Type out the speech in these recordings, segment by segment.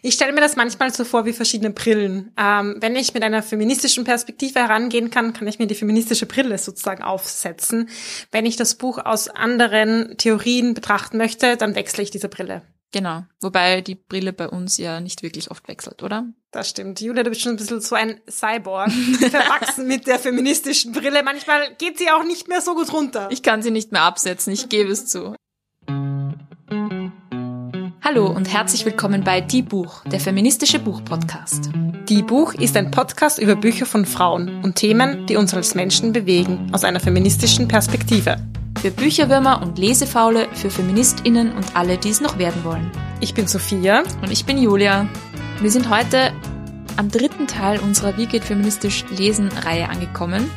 Ich stelle mir das manchmal so vor wie verschiedene Brillen. Ähm, wenn ich mit einer feministischen Perspektive herangehen kann, kann ich mir die feministische Brille sozusagen aufsetzen. Wenn ich das Buch aus anderen Theorien betrachten möchte, dann wechsle ich diese Brille. Genau. Wobei die Brille bei uns ja nicht wirklich oft wechselt, oder? Das stimmt. Julia, du bist schon ein bisschen so ein Cyborg, verwachsen mit der feministischen Brille. Manchmal geht sie auch nicht mehr so gut runter. Ich kann sie nicht mehr absetzen, ich gebe es zu. Hallo und herzlich willkommen bei Die Buch, der feministische Buchpodcast. Die Buch ist ein Podcast über Bücher von Frauen und Themen, die uns als Menschen bewegen, aus einer feministischen Perspektive. Für Bücherwürmer und Lesefaule, für FeministInnen und alle, die es noch werden wollen. Ich bin Sophia. Und ich bin Julia. Wir sind heute am dritten Teil unserer Wie geht feministisch lesen Reihe angekommen.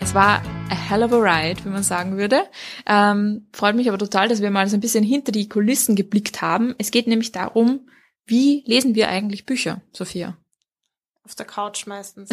Es war a hell of a ride, wie man sagen würde. Ähm, freut mich aber total, dass wir mal so ein bisschen hinter die Kulissen geblickt haben. Es geht nämlich darum, wie lesen wir eigentlich Bücher, Sophia? Auf der Couch meistens.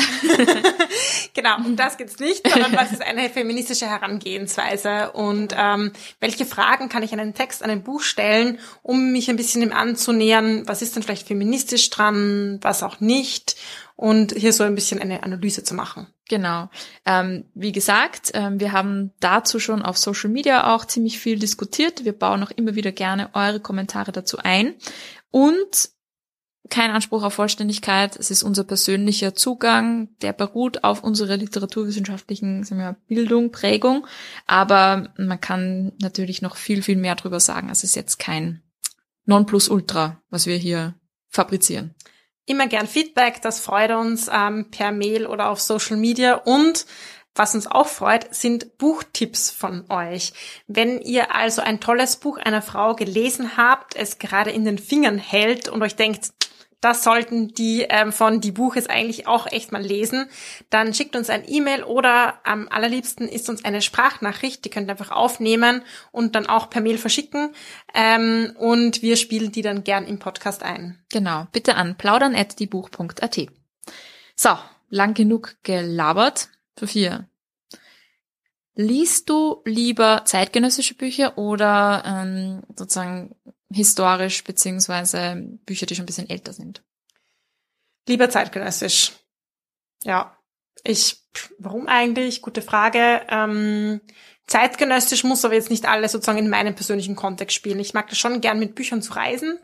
genau, um das geht's nicht, sondern was ist eine feministische Herangehensweise und ähm, welche Fragen kann ich an einen Text, an ein Buch stellen, um mich ein bisschen dem anzunähern, was ist denn vielleicht feministisch dran, was auch nicht und hier so ein bisschen eine Analyse zu machen. Genau. Ähm, wie gesagt, ähm, wir haben dazu schon auf Social Media auch ziemlich viel diskutiert. Wir bauen auch immer wieder gerne eure Kommentare dazu ein. Und kein Anspruch auf Vollständigkeit. Es ist unser persönlicher Zugang, der beruht auf unserer literaturwissenschaftlichen wir, Bildung, Prägung. Aber man kann natürlich noch viel, viel mehr drüber sagen. Es ist jetzt kein Nonplusultra, was wir hier fabrizieren. Immer gern Feedback, das freut uns ähm, per Mail oder auf Social Media und was uns auch freut, sind Buchtipps von euch. Wenn ihr also ein tolles Buch einer Frau gelesen habt, es gerade in den Fingern hält und euch denkt, das sollten die ähm, von Die Buch ist eigentlich auch echt mal lesen. Dann schickt uns ein E-Mail oder am allerliebsten ist uns eine Sprachnachricht. Die könnt ihr einfach aufnehmen und dann auch per Mail verschicken. Ähm, und wir spielen die dann gern im Podcast ein. Genau. Bitte an plaudern.diebuch.at. So, lang genug gelabert. Sophia, liest du lieber zeitgenössische Bücher oder ähm, sozusagen historisch beziehungsweise Bücher, die schon ein bisschen älter sind? Lieber zeitgenössisch. Ja. Ich, warum eigentlich? Gute Frage. Ähm, zeitgenössisch muss aber jetzt nicht alles sozusagen in meinem persönlichen Kontext spielen. Ich mag das schon gern mit Büchern zu reisen.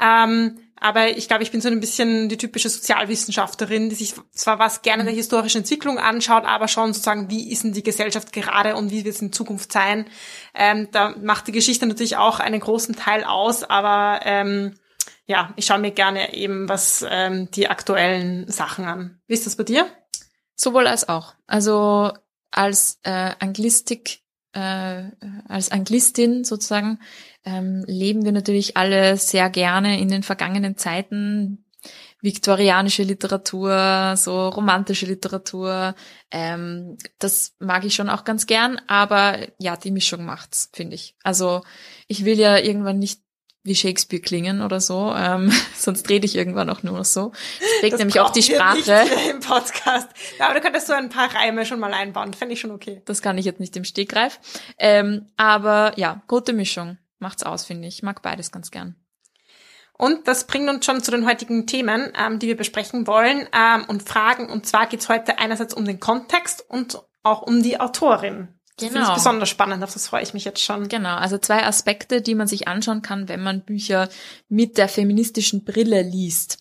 Ähm, aber ich glaube, ich bin so ein bisschen die typische Sozialwissenschaftlerin, die sich zwar was gerne der historischen Entwicklung anschaut, aber schon sozusagen, wie ist denn die Gesellschaft gerade und wie wird es in Zukunft sein. Ähm, da macht die Geschichte natürlich auch einen großen Teil aus, aber ähm, ja, ich schaue mir gerne eben was ähm, die aktuellen Sachen an. Wie ist das bei dir? Sowohl als auch. Also als äh, Anglistik, äh, als Anglistin sozusagen ähm, leben wir natürlich alle sehr gerne in den vergangenen Zeiten. Viktorianische Literatur, so romantische Literatur, ähm, das mag ich schon auch ganz gern, aber ja, die Mischung macht's, finde ich. Also ich will ja irgendwann nicht wie Shakespeare klingen oder so, ähm, sonst rede ich irgendwann auch nur noch so. Das prägt nämlich auch die Sprache. Im Podcast. Ja, aber du könntest so ein paar Reime schon mal einbauen, fände ich schon okay. Das kann ich jetzt nicht im Stegreif. Ähm, aber ja, gute Mischung macht's aus, finde ich. Ich mag beides ganz gern. Und das bringt uns schon zu den heutigen Themen, ähm, die wir besprechen wollen ähm, und Fragen. Und zwar geht's heute einerseits um den Kontext und auch um die Autorin. Das genau. Das besonders spannend, auf das freue ich mich jetzt schon. Genau, also zwei Aspekte, die man sich anschauen kann, wenn man Bücher mit der feministischen Brille liest.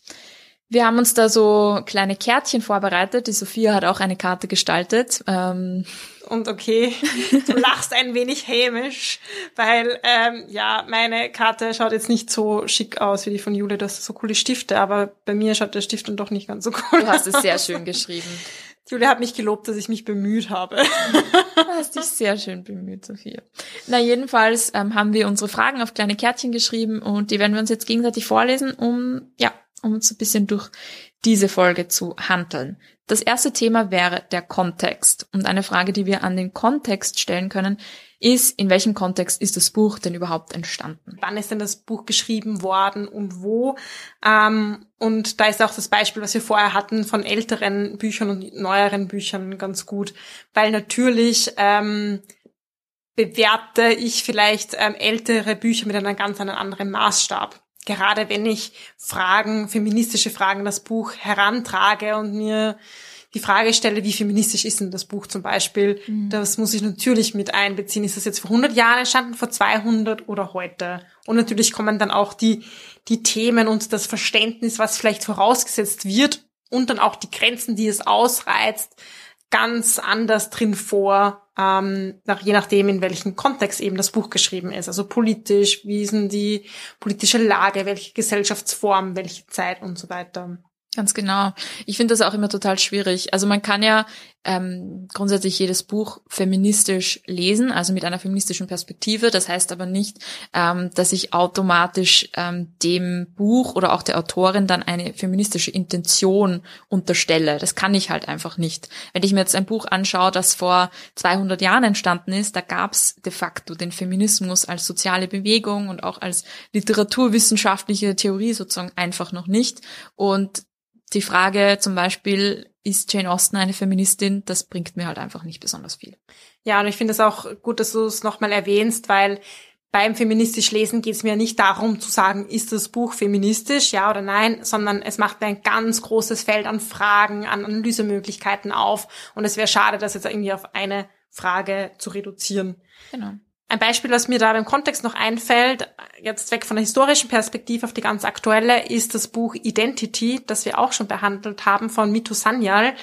Wir haben uns da so kleine Kärtchen vorbereitet. Die Sophia hat auch eine Karte gestaltet. Ähm, und okay, du lachst ein wenig hämisch, weil ähm, ja, meine Karte schaut jetzt nicht so schick aus wie die von Jule. Du hast so coole Stifte, aber bei mir schaut der Stift dann doch nicht ganz so cool Du hast es sehr schön geschrieben. Julia hat mich gelobt, dass ich mich bemüht habe. Du hast dich sehr schön bemüht, Sophia. Na, jedenfalls ähm, haben wir unsere Fragen auf kleine Kärtchen geschrieben und die werden wir uns jetzt gegenseitig vorlesen, um, ja, um uns ein bisschen durch diese Folge zu handeln. Das erste Thema wäre der Kontext. Und eine Frage, die wir an den Kontext stellen können, ist, in welchem Kontext ist das Buch denn überhaupt entstanden? Wann ist denn das Buch geschrieben worden und wo? Ähm, und da ist auch das Beispiel, was wir vorher hatten, von älteren Büchern und neueren Büchern ganz gut. Weil natürlich ähm, bewerte ich vielleicht ähm, ältere Bücher mit einem ganz anderen Maßstab. gerade wenn ich Fragen, feministische Fragen das Buch herantrage und mir die Frage stelle, wie feministisch ist denn das Buch zum Beispiel, mhm. das muss ich natürlich mit einbeziehen. Ist das jetzt vor 100 Jahren entstanden, vor 200 oder heute? Und natürlich kommen dann auch die, die Themen und das Verständnis, was vielleicht vorausgesetzt wird und dann auch die Grenzen, die es ausreizt, ganz anders drin vor, ähm, nach, je nachdem, in welchem Kontext eben das Buch geschrieben ist. Also politisch, wie ist denn die politische Lage, welche Gesellschaftsform, welche Zeit und so weiter. Ganz genau. Ich finde das auch immer total schwierig. Also man kann ja ähm, grundsätzlich jedes Buch feministisch lesen, also mit einer feministischen Perspektive. Das heißt aber nicht, ähm, dass ich automatisch ähm, dem Buch oder auch der Autorin dann eine feministische Intention unterstelle. Das kann ich halt einfach nicht. Wenn ich mir jetzt ein Buch anschaue, das vor 200 Jahren entstanden ist, da gab es de facto den Feminismus als soziale Bewegung und auch als literaturwissenschaftliche Theorie sozusagen einfach noch nicht. Und die Frage zum Beispiel, ist Jane Austen eine Feministin, das bringt mir halt einfach nicht besonders viel. Ja, und ich finde es auch gut, dass du es nochmal erwähnst, weil beim feministisch Lesen geht es mir nicht darum zu sagen, ist das Buch feministisch, ja oder nein, sondern es macht mir ein ganz großes Feld an Fragen, an Analysemöglichkeiten auf. Und es wäre schade, das jetzt irgendwie auf eine Frage zu reduzieren. Genau. Ein Beispiel, was mir da im Kontext noch einfällt, jetzt weg von der historischen Perspektive auf die ganz aktuelle, ist das Buch Identity, das wir auch schon behandelt haben von Mito Sanyal.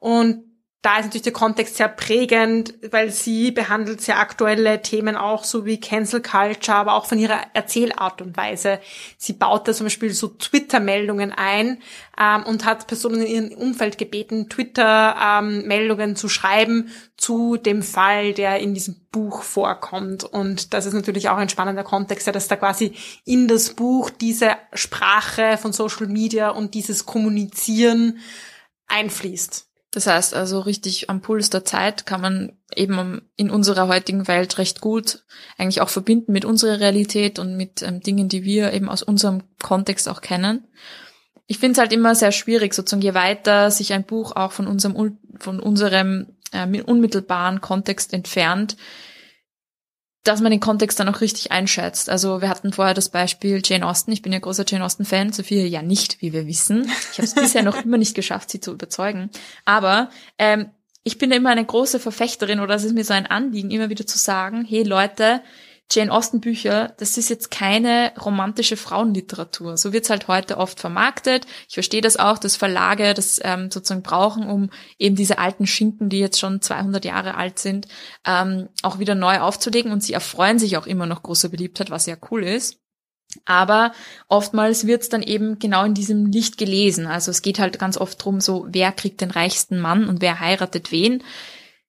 Und da ist natürlich der Kontext sehr prägend, weil sie behandelt sehr aktuelle Themen auch, so wie Cancel Culture, aber auch von ihrer Erzählart und Weise. Sie baut da zum Beispiel so Twitter-Meldungen ein ähm, und hat Personen in ihrem Umfeld gebeten, Twitter-Meldungen ähm, zu schreiben zu dem Fall, der in diesem Buch vorkommt. Und das ist natürlich auch ein spannender Kontext, dass da quasi in das Buch diese Sprache von Social Media und dieses Kommunizieren einfließt. Das heißt also richtig am Puls der Zeit kann man eben in unserer heutigen Welt recht gut eigentlich auch verbinden mit unserer Realität und mit ähm, Dingen, die wir eben aus unserem Kontext auch kennen. Ich finde es halt immer sehr schwierig, sozusagen je weiter sich ein Buch auch von unserem, von unserem äh, unmittelbaren Kontext entfernt, dass man den Kontext dann auch richtig einschätzt. Also wir hatten vorher das Beispiel Jane Austen. Ich bin ja großer Jane Austen-Fan, Sophia ja nicht, wie wir wissen. Ich habe es bisher noch immer nicht geschafft, sie zu überzeugen. Aber ähm, ich bin immer eine große Verfechterin oder es ist mir so ein Anliegen, immer wieder zu sagen, hey Leute, Jane Austen Bücher, das ist jetzt keine romantische Frauenliteratur. So wird's halt heute oft vermarktet. Ich verstehe das auch, dass Verlage das ähm, sozusagen brauchen, um eben diese alten Schinken, die jetzt schon 200 Jahre alt sind, ähm, auch wieder neu aufzulegen. Und sie erfreuen sich auch immer noch großer Beliebtheit, was ja cool ist. Aber oftmals wird's dann eben genau in diesem Licht gelesen. Also es geht halt ganz oft drum, so wer kriegt den reichsten Mann und wer heiratet wen.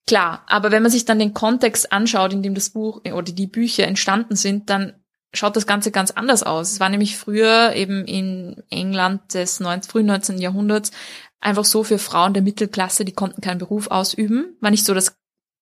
Klar, aber wenn man sich dann den Kontext anschaut, in dem das Buch oder die Bücher entstanden sind, dann schaut das Ganze ganz anders aus. Es war nämlich früher eben in England des 19, frühen 19. Jahrhunderts einfach so für Frauen der Mittelklasse, die konnten keinen Beruf ausüben. War nicht so, dass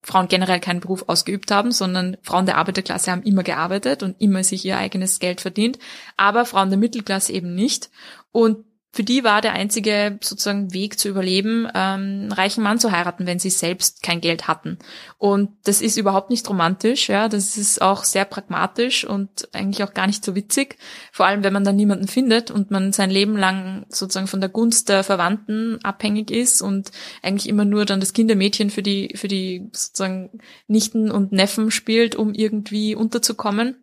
Frauen generell keinen Beruf ausgeübt haben, sondern Frauen der Arbeiterklasse haben immer gearbeitet und immer sich ihr eigenes Geld verdient, aber Frauen der Mittelklasse eben nicht. Und für die war der einzige sozusagen Weg zu überleben, ähm, einen reichen Mann zu heiraten, wenn sie selbst kein Geld hatten. Und das ist überhaupt nicht romantisch, ja, das ist auch sehr pragmatisch und eigentlich auch gar nicht so witzig. Vor allem, wenn man dann niemanden findet und man sein Leben lang sozusagen von der Gunst der Verwandten abhängig ist und eigentlich immer nur dann das Kindermädchen für die, für die sozusagen Nichten und Neffen spielt, um irgendwie unterzukommen.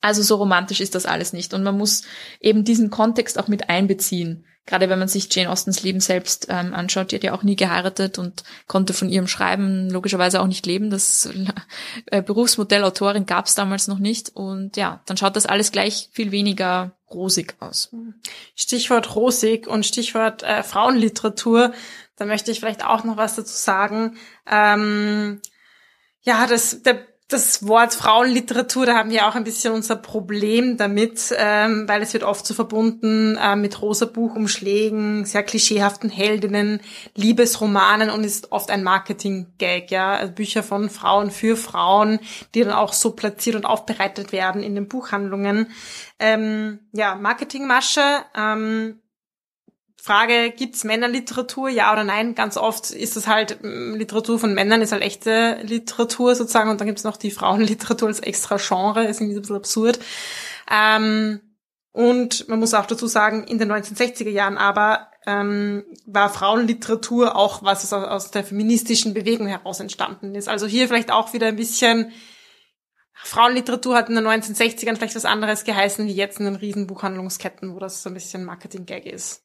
Also so romantisch ist das alles nicht. Und man muss eben diesen Kontext auch mit einbeziehen. Gerade wenn man sich Jane Austens Leben selbst ähm, anschaut, die hat ja auch nie geheiratet und konnte von ihrem Schreiben logischerweise auch nicht leben. Das äh, Berufsmodell Autorin gab es damals noch nicht. Und ja, dann schaut das alles gleich viel weniger rosig aus. Stichwort rosig und Stichwort äh, Frauenliteratur. Da möchte ich vielleicht auch noch was dazu sagen. Ähm, ja, das, der das Wort Frauenliteratur, da haben wir auch ein bisschen unser Problem damit, ähm, weil es wird oft so verbunden äh, mit rosa Buchumschlägen, sehr klischeehaften Heldinnen, Liebesromanen und ist oft ein Marketing-Gag, ja, also Bücher von Frauen für Frauen, die dann auch so platziert und aufbereitet werden in den Buchhandlungen. Ähm, ja, Marketingmasche. Ähm, Frage, gibt's Männerliteratur, ja oder nein? Ganz oft ist das halt, mm, Literatur von Männern ist halt echte Literatur sozusagen und dann gibt's noch die Frauenliteratur als extra Genre, ist irgendwie ein bisschen absurd. Ähm, Und man muss auch dazu sagen, in den 1960er Jahren aber ähm, war Frauenliteratur auch was aus, aus der feministischen Bewegung heraus entstanden ist. Also hier vielleicht auch wieder ein bisschen Frauenliteratur hat in den 1960ern vielleicht was anderes geheißen wie jetzt in den Riesenbuchhandlungsketten, wo das so ein bisschen Marketing-Gag ist.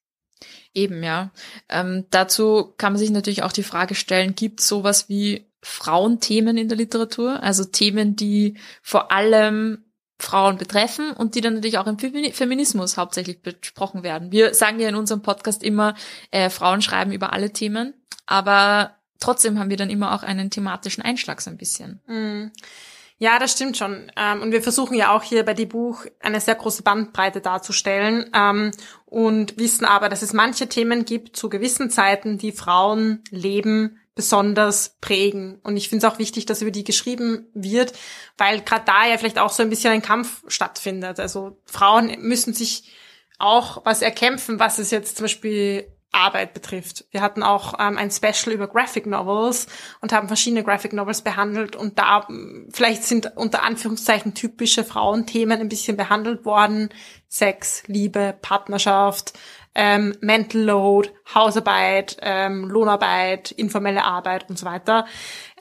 Eben, ja. Ähm, dazu kann man sich natürlich auch die Frage stellen, gibt es sowas wie Frauenthemen in der Literatur? Also Themen, die vor allem Frauen betreffen und die dann natürlich auch im Feminismus hauptsächlich besprochen werden. Wir sagen ja in unserem Podcast immer, äh, Frauen schreiben über alle Themen, aber trotzdem haben wir dann immer auch einen thematischen Einschlag so ein bisschen. Mm. Ja, das stimmt schon. Ähm, und wir versuchen ja auch hier bei dem Buch eine sehr große Bandbreite darzustellen ähm, und wissen aber, dass es manche Themen gibt zu gewissen Zeiten, die Frauen leben besonders prägen. Und ich finde es auch wichtig, dass über die geschrieben wird, weil gerade da ja vielleicht auch so ein bisschen ein Kampf stattfindet. Also Frauen müssen sich auch was erkämpfen, was es jetzt zum Beispiel Arbeit betrifft. Wir hatten auch ähm, ein Special über Graphic Novels und haben verschiedene Graphic Novels behandelt und da vielleicht sind unter Anführungszeichen typische Frauenthemen ein bisschen behandelt worden. Sex, Liebe, Partnerschaft, ähm, Mental Load, Hausarbeit, ähm, Lohnarbeit, informelle Arbeit und so weiter.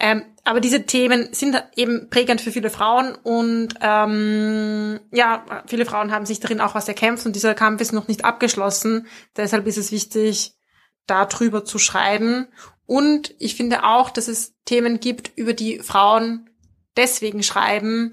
Ähm, aber diese Themen sind eben prägend für viele Frauen und ähm, ja, viele Frauen haben sich darin auch was erkämpft und dieser Kampf ist noch nicht abgeschlossen. Deshalb ist es wichtig, darüber zu schreiben. Und ich finde auch, dass es Themen gibt, über die Frauen deswegen schreiben,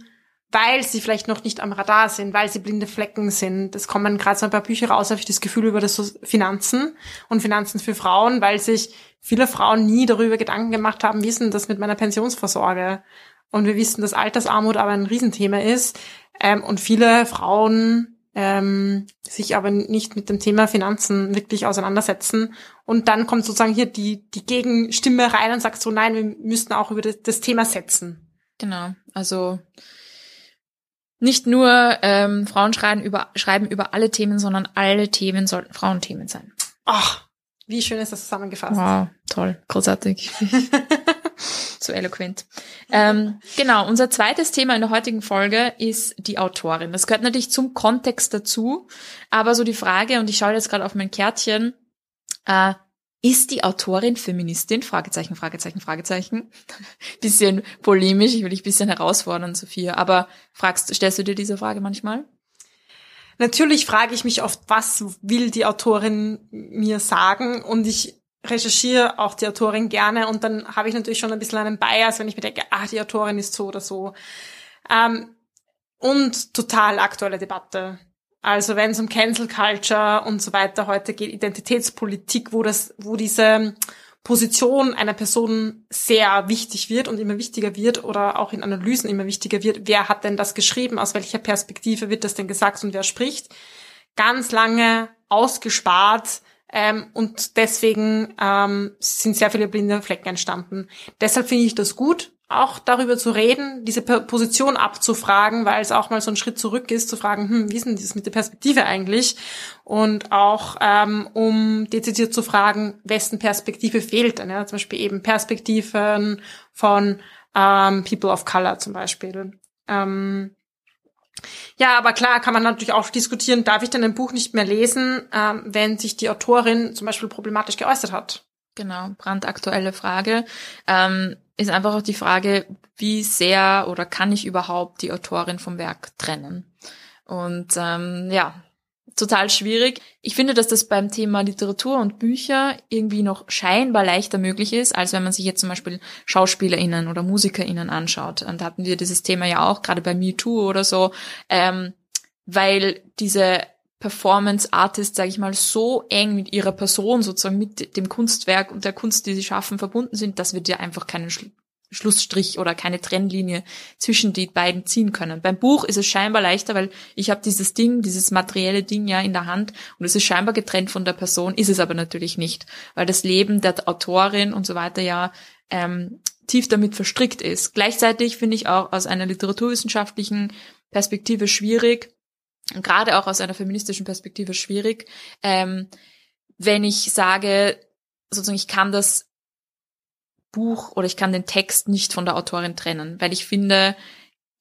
weil sie vielleicht noch nicht am Radar sind, weil sie blinde Flecken sind. Es kommen gerade so ein paar Bücher raus, habe ich das Gefühl, über das Finanzen und Finanzen für Frauen, weil sich viele Frauen nie darüber Gedanken gemacht haben, denn das mit meiner Pensionsvorsorge? Und wir wissen, dass Altersarmut aber ein Riesenthema ist ähm, und viele Frauen ähm, sich aber nicht mit dem Thema Finanzen wirklich auseinandersetzen. Und dann kommt sozusagen hier die, die Gegenstimme rein und sagt so, nein, wir müssten auch über das, das Thema setzen. Genau, also nicht nur ähm, Frauen schreiben über, schreiben über alle Themen, sondern alle Themen sollten Frauenthemen sein. Ach, wie schön ist das zusammengefasst. Wow, toll, großartig. so eloquent. Ähm, genau, unser zweites Thema in der heutigen Folge ist die Autorin. Das gehört natürlich zum Kontext dazu, aber so die Frage, und ich schaue jetzt gerade auf mein Kärtchen, äh, ist die Autorin Feministin? Fragezeichen, Fragezeichen, Fragezeichen. bisschen polemisch, ich will dich bisschen herausfordern, Sophia. Aber fragst, stellst du dir diese Frage manchmal? Natürlich frage ich mich oft, was will die Autorin mir sagen? Und ich recherchiere auch die Autorin gerne und dann habe ich natürlich schon ein bisschen einen Bias, wenn ich mir denke, ah, die Autorin ist so oder so. Ähm, und total aktuelle Debatte. Also wenn es um Cancel Culture und so weiter heute geht, Identitätspolitik, wo das, wo diese Position einer Person sehr wichtig wird und immer wichtiger wird oder auch in Analysen immer wichtiger wird. Wer hat denn das geschrieben? Aus welcher Perspektive wird das denn gesagt und wer spricht? Ganz lange ausgespart ähm, und deswegen ähm, sind sehr viele blinde Flecken entstanden. Deshalb finde ich das gut, auch darüber zu reden, diese Position abzufragen, weil es auch mal so ein Schritt zurück ist, zu fragen, hm, wie ist denn das mit der Perspektive eigentlich? Und auch ähm, um dezidiert zu fragen, wessen Perspektive fehlt denn? Ja? Zum Beispiel eben Perspektiven von ähm, People of Color zum Beispiel. Ähm, ja, aber klar kann man natürlich auch diskutieren, darf ich denn ein Buch nicht mehr lesen, ähm, wenn sich die Autorin zum Beispiel problematisch geäußert hat? Genau, brandaktuelle Frage. Ähm, ist einfach auch die Frage, wie sehr oder kann ich überhaupt die Autorin vom Werk trennen? Und ähm, ja, total schwierig. Ich finde, dass das beim Thema Literatur und Bücher irgendwie noch scheinbar leichter möglich ist, als wenn man sich jetzt zum Beispiel SchauspielerInnen oder MusikerInnen anschaut. Und da hatten wir dieses Thema ja auch, gerade bei MeToo oder so, ähm, weil diese Performance Artists, sage ich mal, so eng mit ihrer Person, sozusagen mit dem Kunstwerk und der Kunst, die sie schaffen, verbunden sind, dass wir dir einfach keinen Schlu Schlussstrich oder keine Trennlinie zwischen die beiden ziehen können. Beim Buch ist es scheinbar leichter, weil ich habe dieses Ding, dieses materielle Ding ja in der Hand und es ist scheinbar getrennt von der Person, ist es aber natürlich nicht, weil das Leben der Autorin und so weiter ja ähm, tief damit verstrickt ist. Gleichzeitig finde ich auch aus einer literaturwissenschaftlichen Perspektive schwierig, gerade auch aus einer feministischen Perspektive schwierig, ähm, wenn ich sage, sozusagen, ich kann das Buch oder ich kann den Text nicht von der Autorin trennen, weil ich finde,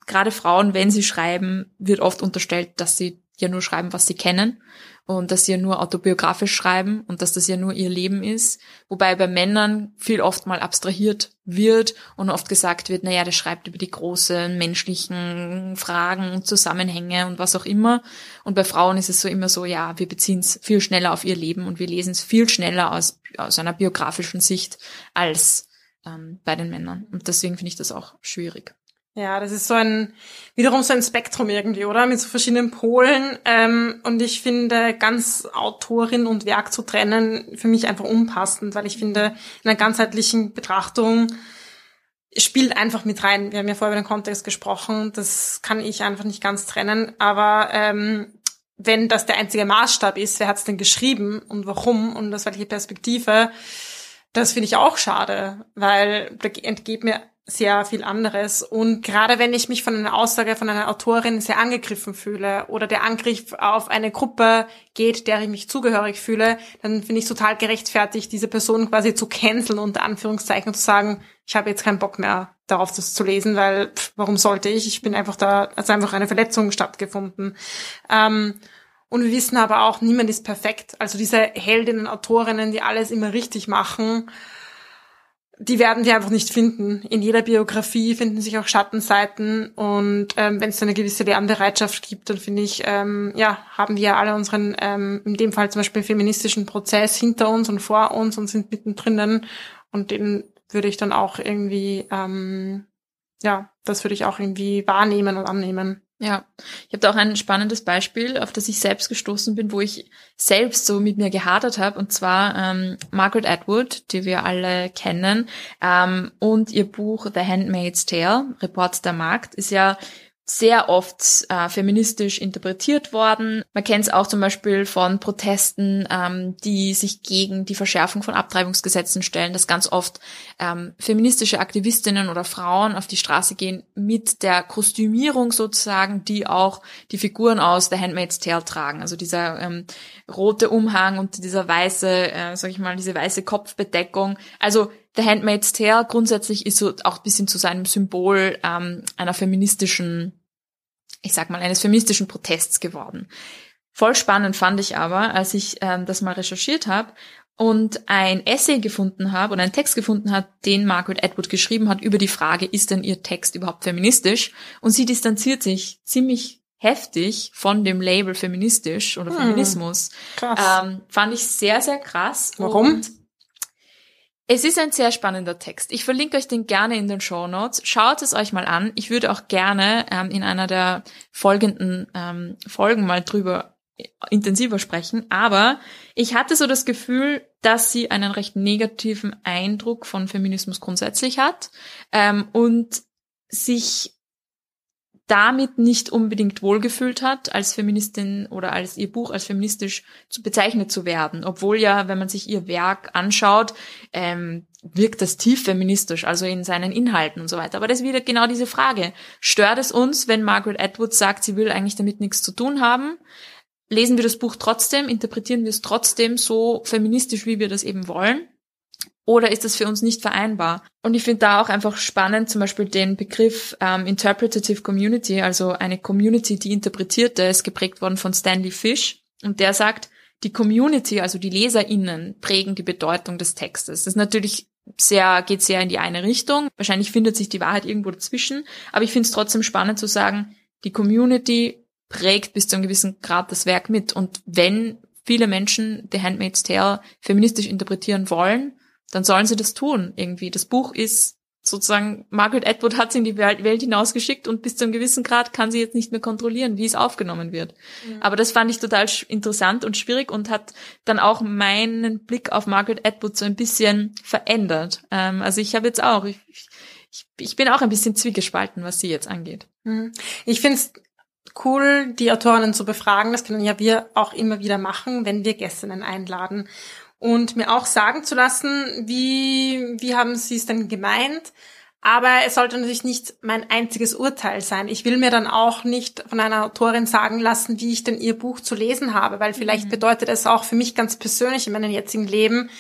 gerade Frauen, wenn sie schreiben, wird oft unterstellt, dass sie ja nur schreiben, was sie kennen und dass sie ja nur autobiografisch schreiben und dass das ja nur ihr Leben ist. Wobei bei Männern viel oft mal abstrahiert wird und oft gesagt wird, naja, der schreibt über die großen menschlichen Fragen und Zusammenhänge und was auch immer. Und bei Frauen ist es so immer so, ja, wir beziehen es viel schneller auf ihr Leben und wir lesen es viel schneller aus, aus einer biografischen Sicht als ähm, bei den Männern. Und deswegen finde ich das auch schwierig. Ja, das ist so ein, wiederum so ein Spektrum irgendwie, oder? Mit so verschiedenen Polen. Ähm, und ich finde, ganz Autorin und Werk zu trennen, für mich einfach unpassend, weil ich finde, in einer ganzheitlichen Betrachtung spielt einfach mit rein. Wir haben ja vorher über den Kontext gesprochen, das kann ich einfach nicht ganz trennen. Aber ähm, wenn das der einzige Maßstab ist, wer hat es denn geschrieben und warum und aus welcher Perspektive, das finde ich auch schade, weil da entgeht mir sehr viel anderes. Und gerade wenn ich mich von einer Aussage von einer Autorin sehr angegriffen fühle oder der Angriff auf eine Gruppe geht, der ich mich zugehörig fühle, dann finde ich total gerechtfertigt, diese Person quasi zu canceln, unter Anführungszeichen, zu sagen, ich habe jetzt keinen Bock mehr darauf, das zu lesen, weil pff, warum sollte ich? Ich bin einfach da, also einfach eine Verletzung stattgefunden. Ähm, und wir wissen aber auch, niemand ist perfekt. Also diese Heldinnen, Autorinnen, die alles immer richtig machen, die werden wir einfach nicht finden. In jeder Biografie finden sich auch Schattenseiten und ähm, wenn es eine gewisse Lernbereitschaft gibt, dann finde ich, ähm, ja, haben wir alle unseren, ähm, in dem Fall zum Beispiel feministischen Prozess hinter uns und vor uns und sind mittendrin und den würde ich dann auch irgendwie, ähm, ja, das würde ich auch irgendwie wahrnehmen und annehmen. Ja, ich habe da auch ein spannendes Beispiel, auf das ich selbst gestoßen bin, wo ich selbst so mit mir gehadert habe, und zwar ähm, Margaret Atwood, die wir alle kennen, ähm, und ihr Buch The Handmaid's Tale, Report der Markt, ist ja sehr oft äh, feministisch interpretiert worden. Man kennt es auch zum Beispiel von Protesten, ähm, die sich gegen die Verschärfung von Abtreibungsgesetzen stellen, dass ganz oft ähm, feministische Aktivistinnen oder Frauen auf die Straße gehen mit der Kostümierung sozusagen, die auch die Figuren aus The Handmaid's Tale tragen. Also dieser ähm, rote Umhang und dieser weiße, äh, sag ich mal, diese weiße Kopfbedeckung. Also The Handmaid's Tale grundsätzlich ist so auch bisschen zu seinem Symbol ähm, einer feministischen ich sag mal, eines feministischen Protests geworden. Voll spannend fand ich aber, als ich ähm, das mal recherchiert habe und ein Essay gefunden habe oder einen Text gefunden hat, den Margaret Atwood geschrieben hat über die Frage, ist denn ihr Text überhaupt feministisch? Und sie distanziert sich ziemlich heftig von dem Label feministisch oder hm, Feminismus. Krass. Ähm, fand ich sehr, sehr krass. Warum? Und es ist ein sehr spannender Text. Ich verlinke euch den gerne in den Show Notes. Schaut es euch mal an. Ich würde auch gerne ähm, in einer der folgenden ähm, Folgen mal drüber intensiver sprechen. Aber ich hatte so das Gefühl, dass sie einen recht negativen Eindruck von Feminismus grundsätzlich hat ähm, und sich damit nicht unbedingt wohlgefühlt hat, als Feministin oder als ihr Buch als feministisch zu bezeichnet zu werden. Obwohl ja, wenn man sich ihr Werk anschaut, ähm, wirkt das tief feministisch, also in seinen Inhalten und so weiter. Aber das ist wieder genau diese Frage. Stört es uns, wenn Margaret Atwood sagt, sie will eigentlich damit nichts zu tun haben? Lesen wir das Buch trotzdem? Interpretieren wir es trotzdem so feministisch, wie wir das eben wollen? Oder ist das für uns nicht vereinbar? Und ich finde da auch einfach spannend, zum Beispiel den Begriff ähm, Interpretative Community, also eine Community, die interpretierte, ist geprägt worden von Stanley Fish. Und der sagt, die Community, also die LeserInnen, prägen die Bedeutung des Textes. Das ist natürlich sehr, geht sehr in die eine Richtung. Wahrscheinlich findet sich die Wahrheit irgendwo dazwischen. Aber ich finde es trotzdem spannend zu sagen, die Community prägt bis zu einem gewissen Grad das Werk mit. Und wenn viele Menschen The Handmaid's Tale feministisch interpretieren wollen, dann sollen sie das tun irgendwie. Das Buch ist sozusagen, Margaret Atwood hat sie in die Welt hinausgeschickt und bis zu einem gewissen Grad kann sie jetzt nicht mehr kontrollieren, wie es aufgenommen wird. Mhm. Aber das fand ich total interessant und schwierig und hat dann auch meinen Blick auf Margaret Atwood so ein bisschen verändert. Ähm, also ich habe jetzt auch, ich, ich, ich bin auch ein bisschen zwiegespalten, was sie jetzt angeht. Mhm. Ich finde es cool, die Autorinnen zu befragen. Das können ja wir auch immer wieder machen, wenn wir Gästinnen einladen und mir auch sagen zu lassen, wie, wie haben sie es denn gemeint. Aber es sollte natürlich nicht mein einziges Urteil sein. Ich will mir dann auch nicht von einer Autorin sagen lassen, wie ich denn ihr Buch zu lesen habe, weil vielleicht mhm. bedeutet es auch für mich ganz persönlich in meinem jetzigen Leben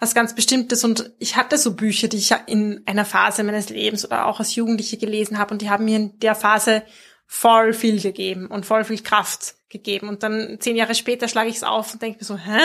was ganz Bestimmtes. Und ich hatte so Bücher, die ich in einer Phase meines Lebens oder auch als Jugendliche gelesen habe und die haben mir in der Phase voll viel gegeben und voll viel Kraft gegeben. Und dann zehn Jahre später schlage ich es auf und denke mir so, hä?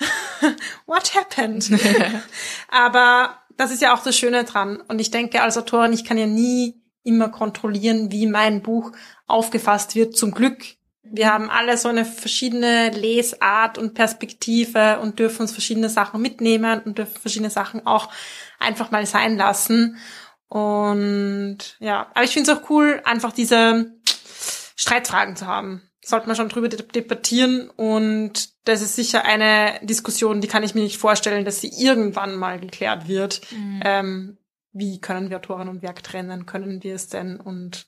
What happened? Aber das ist ja auch das Schöne dran. Und ich denke, als Autorin, ich kann ja nie immer kontrollieren, wie mein Buch aufgefasst wird. Zum Glück. Wir haben alle so eine verschiedene Lesart und Perspektive und dürfen uns verschiedene Sachen mitnehmen und dürfen verschiedene Sachen auch einfach mal sein lassen. Und ja, aber ich finde es auch cool, einfach diese Streitfragen zu haben sollte man schon drüber debattieren und das ist sicher eine Diskussion, die kann ich mir nicht vorstellen, dass sie irgendwann mal geklärt wird. Mhm. Ähm, wie können wir Autoren und Werk trennen? Können wir es denn und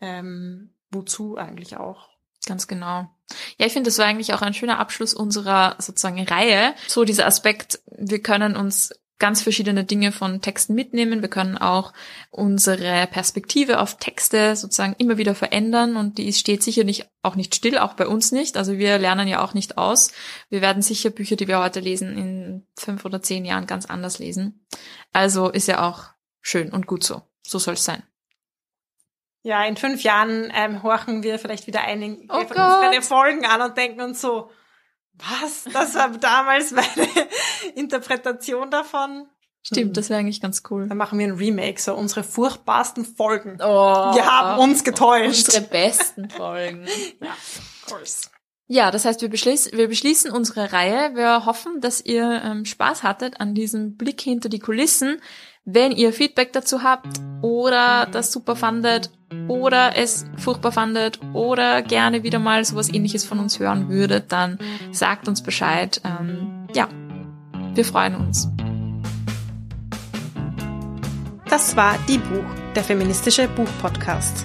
ähm, wozu eigentlich auch? Ganz genau. Ja, ich finde, das war eigentlich auch ein schöner Abschluss unserer sozusagen Reihe. So dieser Aspekt, wir können uns ganz verschiedene Dinge von Texten mitnehmen. Wir können auch unsere Perspektive auf Texte sozusagen immer wieder verändern und die steht sicher nicht, auch nicht still, auch bei uns nicht. Also wir lernen ja auch nicht aus. Wir werden sicher Bücher, die wir heute lesen, in fünf oder zehn Jahren ganz anders lesen. Also ist ja auch schön und gut so. So soll es sein. Ja, in fünf Jahren ähm, horchen wir vielleicht wieder einige oh von unseren Folgen an und denken uns so, was? Das war damals meine Interpretation davon. Stimmt, das wäre eigentlich ganz cool. Dann machen wir ein Remake, so unsere furchtbarsten Folgen. Oh, wir haben uns getäuscht. Unsere besten Folgen. ja, of course. Ja, das heißt, wir, beschließen, wir beschließen unsere Reihe. Wir hoffen, dass ihr ähm, Spaß hattet an diesem Blick hinter die Kulissen. Wenn ihr Feedback dazu habt oder das super fandet oder es furchtbar fandet oder gerne wieder mal sowas ähnliches von uns hören würdet, dann sagt uns Bescheid. Ähm, ja, wir freuen uns. Das war Die Buch, der feministische Buchpodcast.